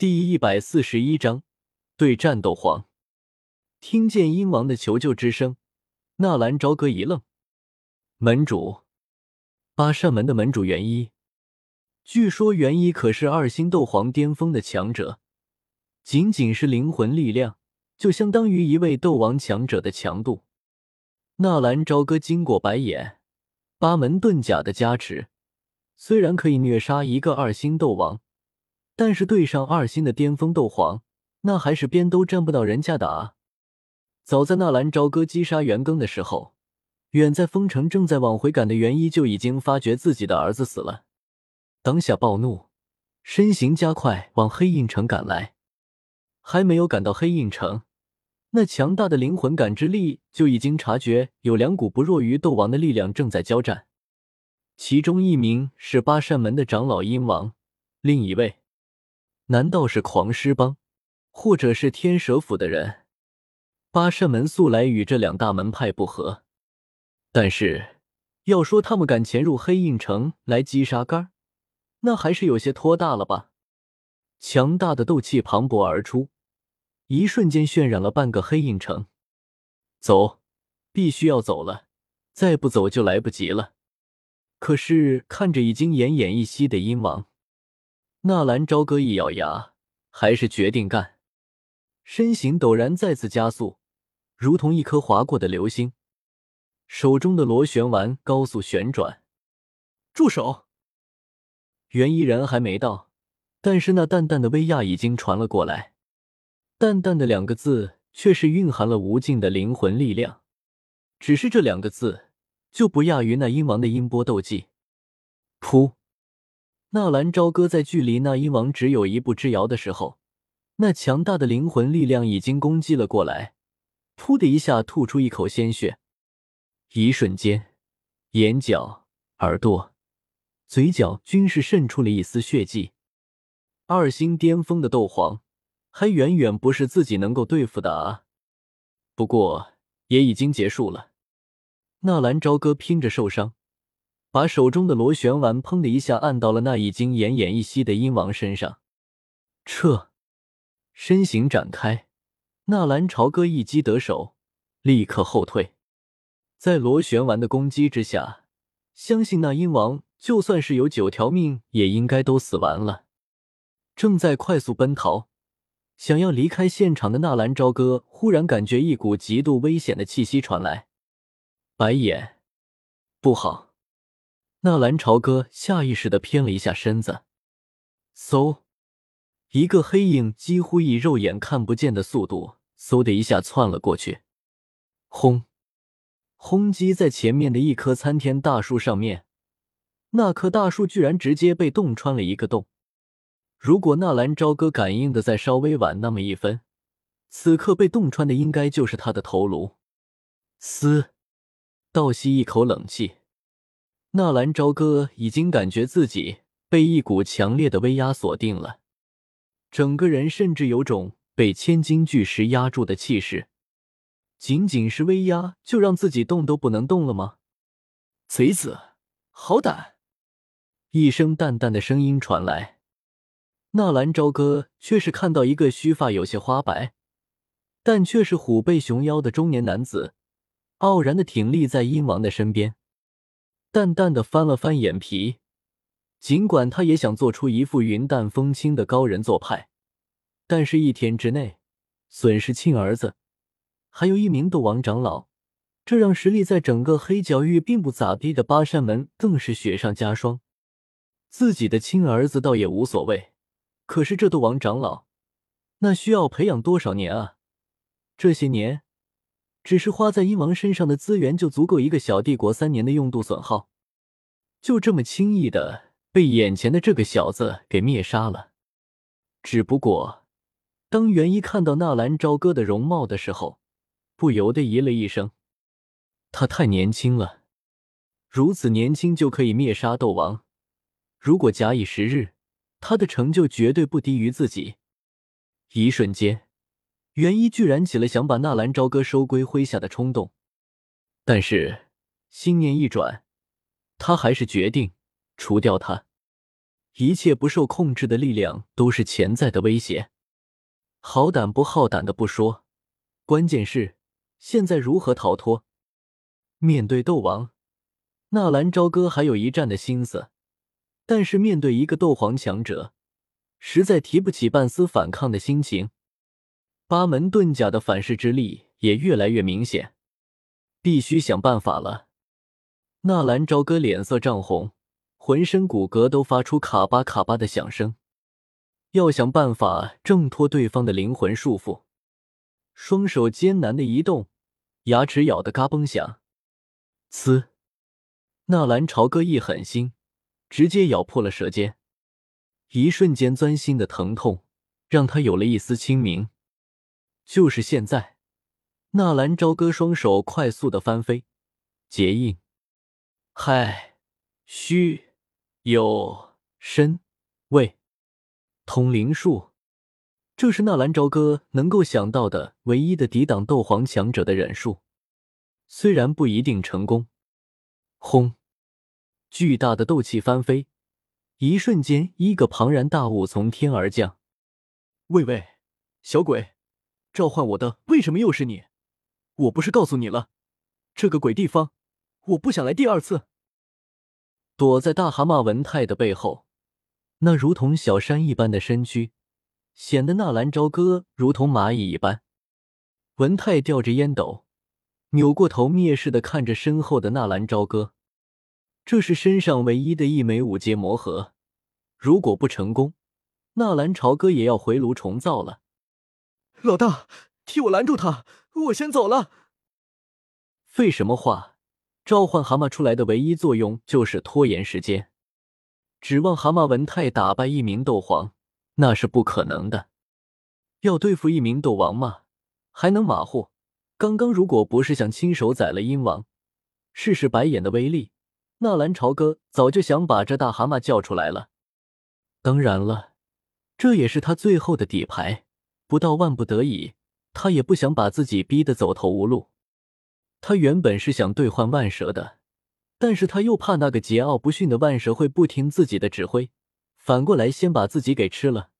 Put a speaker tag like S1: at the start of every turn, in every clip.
S1: 第一百四十一章对战斗皇。听见鹰王的求救之声，纳兰朝歌一愣。门主，八扇门的门主元一，据说元一可是二星斗皇巅峰的强者，仅仅是灵魂力量就相当于一位斗王强者的强度。纳兰朝歌经过白眼，八门遁甲的加持，虽然可以虐杀一个二星斗王。但是对上二星的巅峰斗皇，那还是边都沾不到人家的啊！早在纳兰朝歌击杀元庚的时候，远在丰城正在往回赶的元一就已经发觉自己的儿子死了，当下暴怒，身形加快往黑印城赶来。还没有赶到黑印城，那强大的灵魂感知力就已经察觉有两股不弱于斗王的力量正在交战，其中一名是八扇门的长老鹰王，另一位。难道是狂狮帮，或者是天蛇府的人？八扇门素来与这两大门派不和，但是要说他们敢潜入黑印城来击杀肝那还是有些托大了吧？强大的斗气磅礴而出，一瞬间渲染了半个黑印城。走，必须要走了，再不走就来不及了。可是看着已经奄奄一息的鹰王。纳兰朝歌一咬牙，还是决定干。身形陡然再次加速，如同一颗划过的流星。手中的螺旋丸高速旋转。住手！袁一人还没到，但是那淡淡的威压已经传了过来。淡淡的两个字，却是蕴含了无尽的灵魂力量。只是这两个字，就不亚于那鹰王的音波斗技。噗！纳兰朝歌在距离那鹰王只有一步之遥的时候，那强大的灵魂力量已经攻击了过来，噗的一下吐出一口鲜血，一瞬间，眼角、耳朵、嘴角均是渗出了一丝血迹。二星巅峰的斗皇，还远远不是自己能够对付的啊！不过也已经结束了，纳兰朝歌拼着受伤。把手中的螺旋丸砰的一下按到了那已经奄奄一息的鹰王身上，撤，身形展开，纳兰朝歌一击得手，立刻后退。在螺旋丸的攻击之下，相信那鹰王就算是有九条命，也应该都死完了。正在快速奔逃，想要离开现场的纳兰朝歌，忽然感觉一股极度危险的气息传来，白眼，不好！纳兰朝歌下意识的偏了一下身子，嗖，一个黑影几乎以肉眼看不见的速度，嗖的一下窜了过去，轰，轰击在前面的一棵参天大树上面，那棵大树居然直接被洞穿了一个洞。如果纳兰朝歌感应的再稍微晚那么一分，此刻被洞穿的应该就是他的头颅。嘶，倒吸一口冷气。纳兰朝歌已经感觉自己被一股强烈的威压锁定了，整个人甚至有种被千斤巨石压住的气势。仅仅是威压就让自己动都不能动了吗？贼子，好胆！一声淡淡的声音传来，纳兰朝歌却是看到一个须发有些花白，但却是虎背熊腰的中年男子，傲然的挺立在鹰王的身边。淡淡的翻了翻眼皮，尽管他也想做出一副云淡风轻的高人做派，但是一天之内损失亲儿子，还有一名斗王长老，这让实力在整个黑角域并不咋地的八扇门更是雪上加霜。自己的亲儿子倒也无所谓，可是这斗王长老，那需要培养多少年啊？这些年。只是花在鹰王身上的资源就足够一个小帝国三年的用度损耗，就这么轻易的被眼前的这个小子给灭杀了。只不过，当元一看到纳兰朝歌的容貌的时候，不由得咦了一声。他太年轻了，如此年轻就可以灭杀斗王，如果假以时日，他的成就绝对不低于自己。一瞬间。元一居然起了想把纳兰朝歌收归麾下的冲动，但是心念一转，他还是决定除掉他。一切不受控制的力量都是潜在的威胁。好胆不好胆的不说，关键是现在如何逃脱？面对斗王，纳兰朝歌还有一战的心思，但是面对一个斗皇强者，实在提不起半丝反抗的心情。八门遁甲的反噬之力也越来越明显，必须想办法了。纳兰朝歌脸色涨红，浑身骨骼都发出卡巴卡巴的响声，要想办法挣脱对方的灵魂束缚。双手艰难的移动，牙齿咬得嘎嘣响。呲！纳兰朝歌一狠心，直接咬破了舌尖。一瞬间钻心的疼痛，让他有了一丝清明。就是现在，纳兰朝歌双手快速的翻飞，结印，嗨，虚，有，身，位，通灵术，这是纳兰朝歌能够想到的唯一的抵挡斗皇强者的忍术。虽然不一定成功，轰！巨大的斗气翻飞，一瞬间，一个庞然大物从天而降。喂喂，小鬼，召唤我的为什么又是你？我不是告诉你了，这个鬼地方，我不想来第二次。躲在大蛤蟆文泰的背后，那如同小山一般的身躯，显得纳兰朝歌如同蚂蚁一般。文泰吊着烟斗。扭过头，蔑视的看着身后的纳兰朝歌。这是身上唯一的一枚五阶魔核，如果不成功，纳兰朝歌也要回炉重造了。
S2: 老大，替我拦住他，我先走了。
S1: 废什么话！召唤蛤蟆出来的唯一作用就是拖延时间，指望蛤蟆文泰打败一名斗皇，那是不可能的。要对付一名斗王吗？还能马虎？刚刚如果不是想亲手宰了鹰王，试试白眼的威力，纳兰朝歌早就想把这大蛤蟆叫出来了。当然了，这也是他最后的底牌。不到万不得已，他也不想把自己逼得走投无路。他原本是想兑换万蛇的，但是他又怕那个桀骜不驯的万蛇会不听自己的指挥，反过来先把自己给吃了。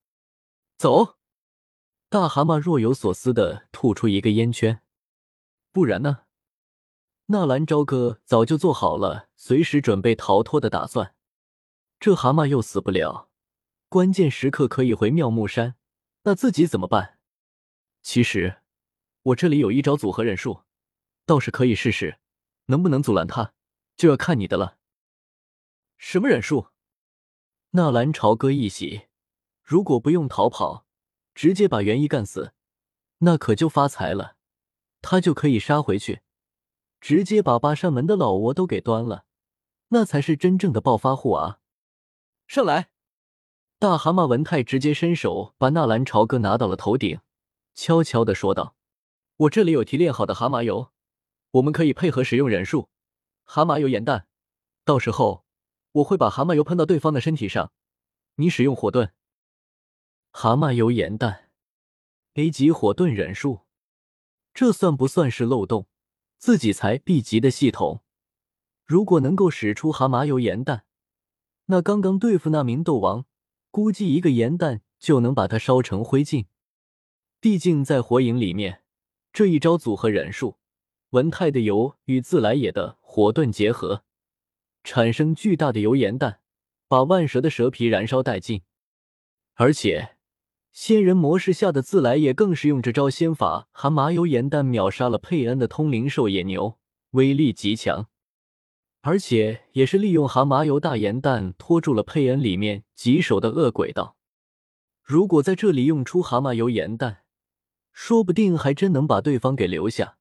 S1: 走！大蛤蟆若有所思的吐出一个烟圈。不然呢？纳兰朝歌早就做好了随时准备逃脱的打算。这蛤蟆又死不了，关键时刻可以回妙木山，那自己怎么办？其实我这里有一招组合忍术，倒是可以试试，能不能阻拦他，就要看你的了。什么忍术？纳兰朝歌一喜，如果不用逃跑，直接把元一干死，那可就发财了。他就可以杀回去，直接把八扇门的老窝都给端了，那才是真正的暴发户啊！
S2: 上来！
S1: 大蛤蟆文泰直接伸手把纳兰朝歌拿到了头顶，悄悄的说道：“我这里有提炼好的蛤蟆油，我们可以配合使用忍术。蛤蟆油盐弹，到时候我会把蛤蟆油喷到对方的身体上，你使用火遁。蛤蟆油盐弹，A 级火遁忍术。”这算不算是漏洞？自己才 B 级的系统，如果能够使出蛤蟆油盐弹，那刚刚对付那名斗王，估计一个盐弹就能把它烧成灰烬。毕竟在火影里面，这一招组合忍术，文泰的油与自来也的火遁结合，产生巨大的油盐弹，把万蛇的蛇皮燃烧殆尽，而且。仙人模式下的自来也更是用这招仙法，蛤蟆油盐弹秒杀了佩恩的通灵兽野牛，威力极强。而且也是利用蛤蟆油大盐弹拖住了佩恩里面棘手的恶鬼道。如果在这里用出蛤蟆油盐弹，说不定还真能把对方给留下。